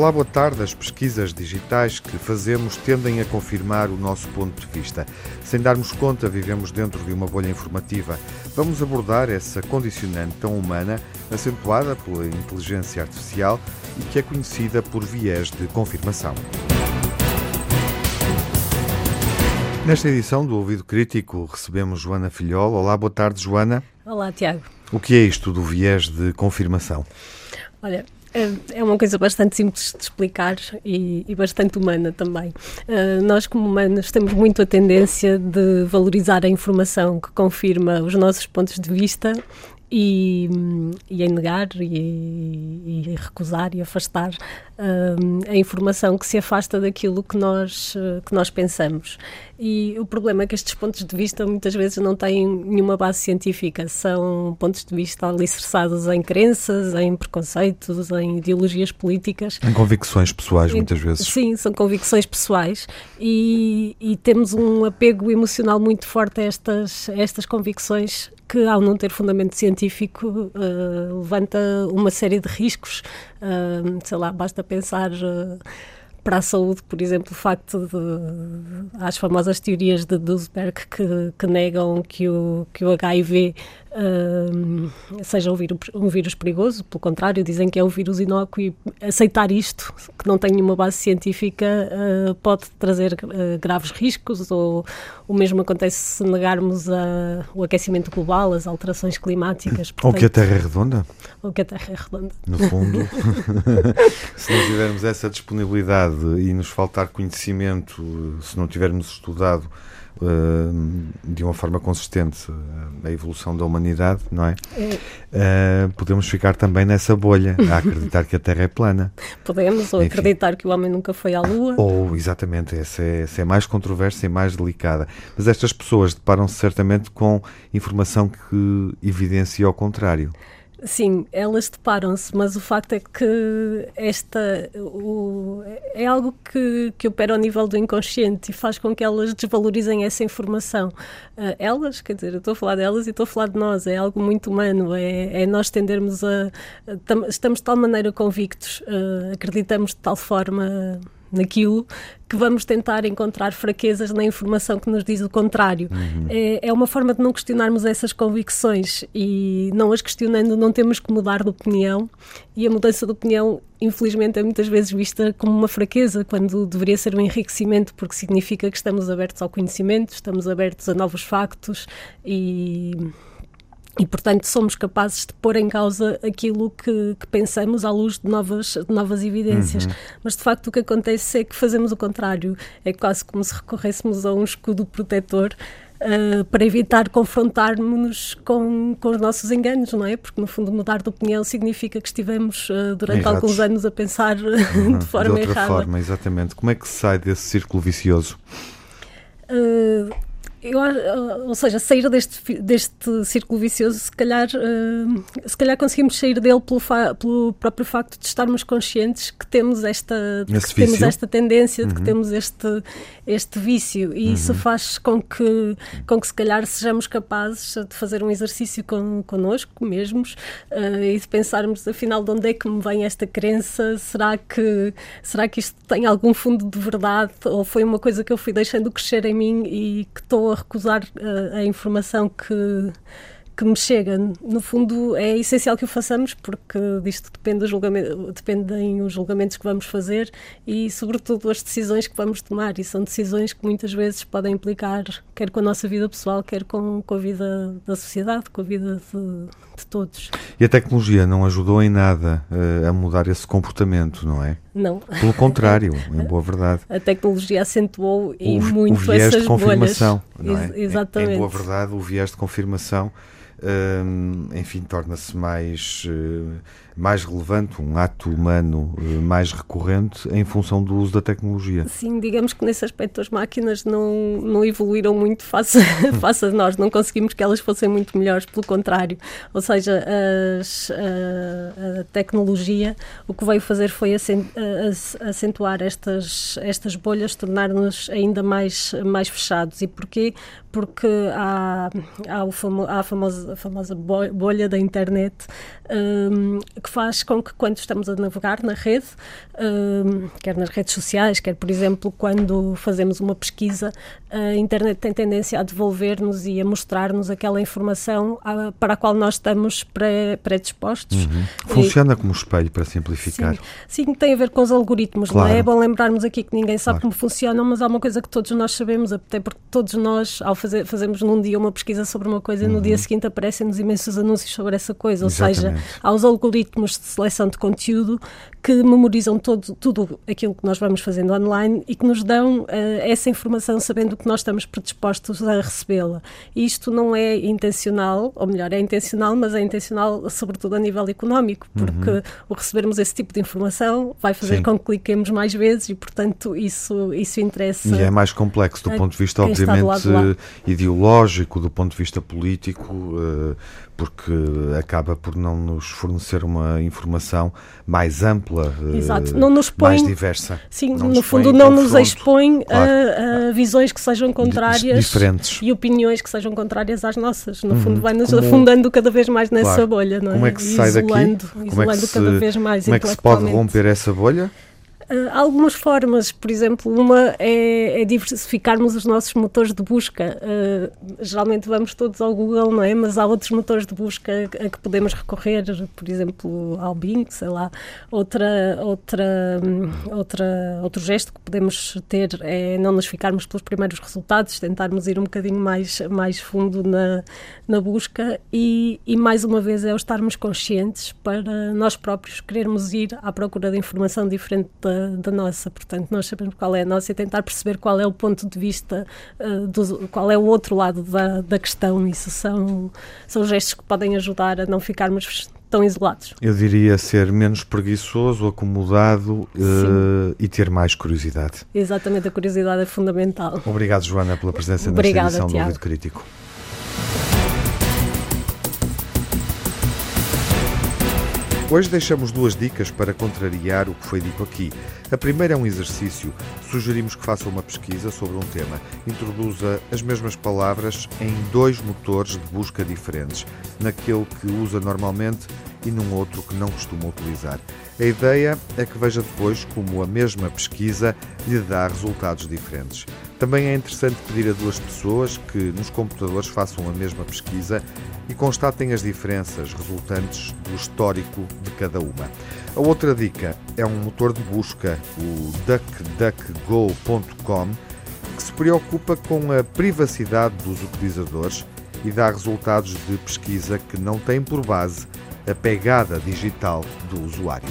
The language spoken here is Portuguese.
Olá, boa tarde. As pesquisas digitais que fazemos tendem a confirmar o nosso ponto de vista. Sem darmos conta, vivemos dentro de uma bolha informativa. Vamos abordar essa condicionante tão humana, acentuada pela inteligência artificial e que é conhecida por viés de confirmação. Nesta edição do Ouvido Crítico recebemos Joana Filhol. Olá, boa tarde, Joana. Olá, Tiago. O que é isto do viés de confirmação? Olha, é, é uma coisa bastante simples de explicar e, e bastante humana também. Uh, nós, como humanos, temos muito a tendência de valorizar a informação que confirma os nossos pontos de vista e, e em negar e, e, recusar e afastar uh, a informação que se afasta daquilo que nós, que nós pensamos. E o problema é que estes pontos de vista muitas vezes não têm nenhuma base científica, são pontos de vista alicerçados em crenças, em preconceitos, em ideologias políticas. Em convicções pessoais, muitas vezes. Sim, são convicções pessoais e, e temos um apego emocional muito forte a estas, a estas convicções que, ao não ter fundamento científico, uh, levanta uma série de riscos. Uh, sei lá, basta pensar. Uh, para a saúde, por exemplo, o facto de as famosas teorias de Duisberg que, que negam que o, que o HIV uh, seja um vírus, um vírus perigoso, pelo contrário, dizem que é um vírus inócuo e aceitar isto, que não tem nenhuma base científica, uh, pode trazer uh, graves riscos, ou o mesmo acontece se negarmos a, o aquecimento global, as alterações climáticas. Portanto, ou que a Terra é redonda. Ou que a Terra é redonda. No fundo, se não tivermos essa disponibilidade e nos faltar conhecimento, se não tivermos estudado uh, de uma forma consistente eh, a evolução da humanidade, não é? é. Uh, podemos ficar também nessa bolha, a acreditar que a Terra é plana. Podemos, ou Enfim. acreditar que o homem nunca foi à Lua. Ou, exatamente, essa é, essa é mais controversa e mais delicada. Mas estas pessoas deparam-se certamente com informação que evidencia o contrário. Sim, elas deparam-se, mas o facto é que esta o, é algo que, que opera ao nível do inconsciente e faz com que elas desvalorizem essa informação. Uh, elas, quer dizer, eu estou a falar delas e estou a falar de nós, é algo muito humano, é, é nós tendermos a, a. Estamos de tal maneira convictos, uh, acreditamos de tal forma naquilo, que vamos tentar encontrar fraquezas na informação que nos diz o contrário. Uhum. É, é, uma forma de não questionarmos essas convicções e não as questionando não temos que mudar de opinião e a mudança de opinião infelizmente é muitas vezes vista como uma fraqueza quando deveria ser um enriquecimento porque significa que estamos abertos ao conhecimento, estamos abertos a novos factos e e, portanto, somos capazes de pôr em causa aquilo que, que pensamos à luz de novas, de novas evidências. Uhum. Mas, de facto, o que acontece é que fazemos o contrário. É quase como se recorrêssemos a um escudo protetor Uh, para evitar confrontarmos-nos com, com os nossos enganos, não é? Porque, no fundo, mudar de opinião significa que estivemos uh, durante Errados. alguns anos a pensar uhum, de forma de outra errada. forma, exatamente. Como é que se sai desse círculo vicioso? Uh, eu, ou seja, sair deste, deste círculo vicioso, se calhar, uh, se calhar conseguimos sair dele pelo, pelo, próprio facto de estarmos conscientes que temos esta, que temos esta tendência, uhum. de que uhum. temos este, este vício. E uhum. isso faz com que, com que, se calhar, sejamos capazes de fazer um exercício con, connosco mesmos uh, e de pensarmos, afinal, de onde é que me vem esta crença? Será que, será que isto tem algum fundo de verdade? Ou foi uma coisa que eu fui deixando crescer em mim e que estou a recusar uh, a informação que, que me chega. No fundo, é essencial que o façamos, porque disto depende julgamento, dependem os julgamentos que vamos fazer e, sobretudo, as decisões que vamos tomar. E são decisões que muitas vezes podem implicar, quer com a nossa vida pessoal, quer com, com a vida da sociedade, com a vida de, de todos. E a tecnologia não ajudou em nada uh, a mudar esse comportamento, não é? Não. Pelo contrário, em boa verdade. A tecnologia acentuou e o, muito o viés essas de confirmação, bolhas. Não é? Exatamente. Em, em boa verdade, o viés de confirmação enfim, torna-se mais, uh, mais relevante, um ato humano uh, mais recorrente em função do uso da tecnologia. Sim, digamos que nesse aspecto as máquinas não, não evoluíram muito face, face a nós, não conseguimos que elas fossem muito melhores, pelo contrário. Ou seja, as, a, a, tecnologia o que veio fazer foi acentuar estas, estas bolhas, tornar-nos ainda mais, mais fechados. E porquê? Porque há, há, o famo, há a famosa a famosa bolha da internet um, que faz com que quando estamos a navegar na rede, uh, quer nas redes sociais, quer, por exemplo, quando fazemos uma pesquisa, a internet tem tendência a devolver-nos e a mostrar-nos aquela informação a, para a qual nós estamos predispostos. Uhum. Funciona e, como espelho, para simplificar. Sim, sim, tem a ver com os algoritmos. Claro. Não é? é bom lembrarmos aqui que ninguém sabe claro. como funcionam, mas há uma coisa que todos nós sabemos, até porque todos nós, ao fazer, fazemos num dia uma pesquisa sobre uma coisa, uhum. no dia seguinte aparecem-nos imensos anúncios sobre essa coisa. Ou seja, há os algoritmos de seleção de conteúdo que memorizam todo, tudo aquilo que nós vamos fazendo online e que nos dão uh, essa informação sabendo que nós estamos predispostos a recebê-la. Isto não é intencional, ou melhor, é intencional, mas é intencional sobretudo a nível económico, porque uhum. o recebermos esse tipo de informação vai fazer Sim. com que cliquemos mais vezes e, portanto, isso, isso interessa. E é mais complexo do ponto de vista, obviamente, ideológico, do ponto de vista político, uh, porque acaba por não nos fornecer uma informação mais ampla, Exato. Não nos põe, mais diversa. Sim, não no fundo não nos expõe claro. a, a, visões que sejam contrárias Diferentes. e opiniões que sejam contrárias às nossas. No uhum. fundo, vai-nos afundando cada vez mais nessa claro. bolha, não é? Como é que se sai isolando, daqui? Isolando como é que se, cada vez mais Como é que se pode romper essa bolha? Uh, algumas formas, por exemplo, uma é, é, diversificarmos os nossos motores de busca. Uh, geralmente vamos todos ao Google, não é? Mas há outros motores de busca a que podemos recorrer, por exemplo, ao Bing, sei lá. Outra, outra, outra, outro gesto que podemos ter é não nos ficarmos pelos primeiros resultados, tentarmos ir um bocadinho mais, mais fundo na, na busca e, e, mais uma vez, é o estarmos conscientes para nós próprios querermos ir à procura de informação diferente da da, nossa. Portanto, nós sabemos qual é a nossa e tentar perceber qual é o ponto de vista, uh, do, qual é o outro lado da, da questão. Isso são, são gestos que podem ajudar a não ficarmos tão isolados. Eu diria ser menos preguiçoso, acomodado uh, e ter mais curiosidade. Exatamente, a curiosidade é fundamental. Obrigado, Joana, pela presença Obrigada, nesta edição Tiago. do Ouvido Crítico. Hoje deixamos duas dicas para contrariar o que foi dito aqui. A primeira é um exercício. Sugerimos que faça uma pesquisa sobre um tema. Introduza as mesmas palavras em dois motores de busca diferentes, naquele que usa normalmente e num outro que não costuma utilizar. A ideia é que veja depois como a mesma pesquisa lhe dá resultados diferentes. Também é interessante pedir a duas pessoas que nos computadores façam a mesma pesquisa e constatem as diferenças resultantes do histórico de cada uma. A outra dica é um motor de busca, o duckduckgo.com, que se preocupa com a privacidade dos utilizadores e dá resultados de pesquisa que não têm por base a pegada digital do usuário.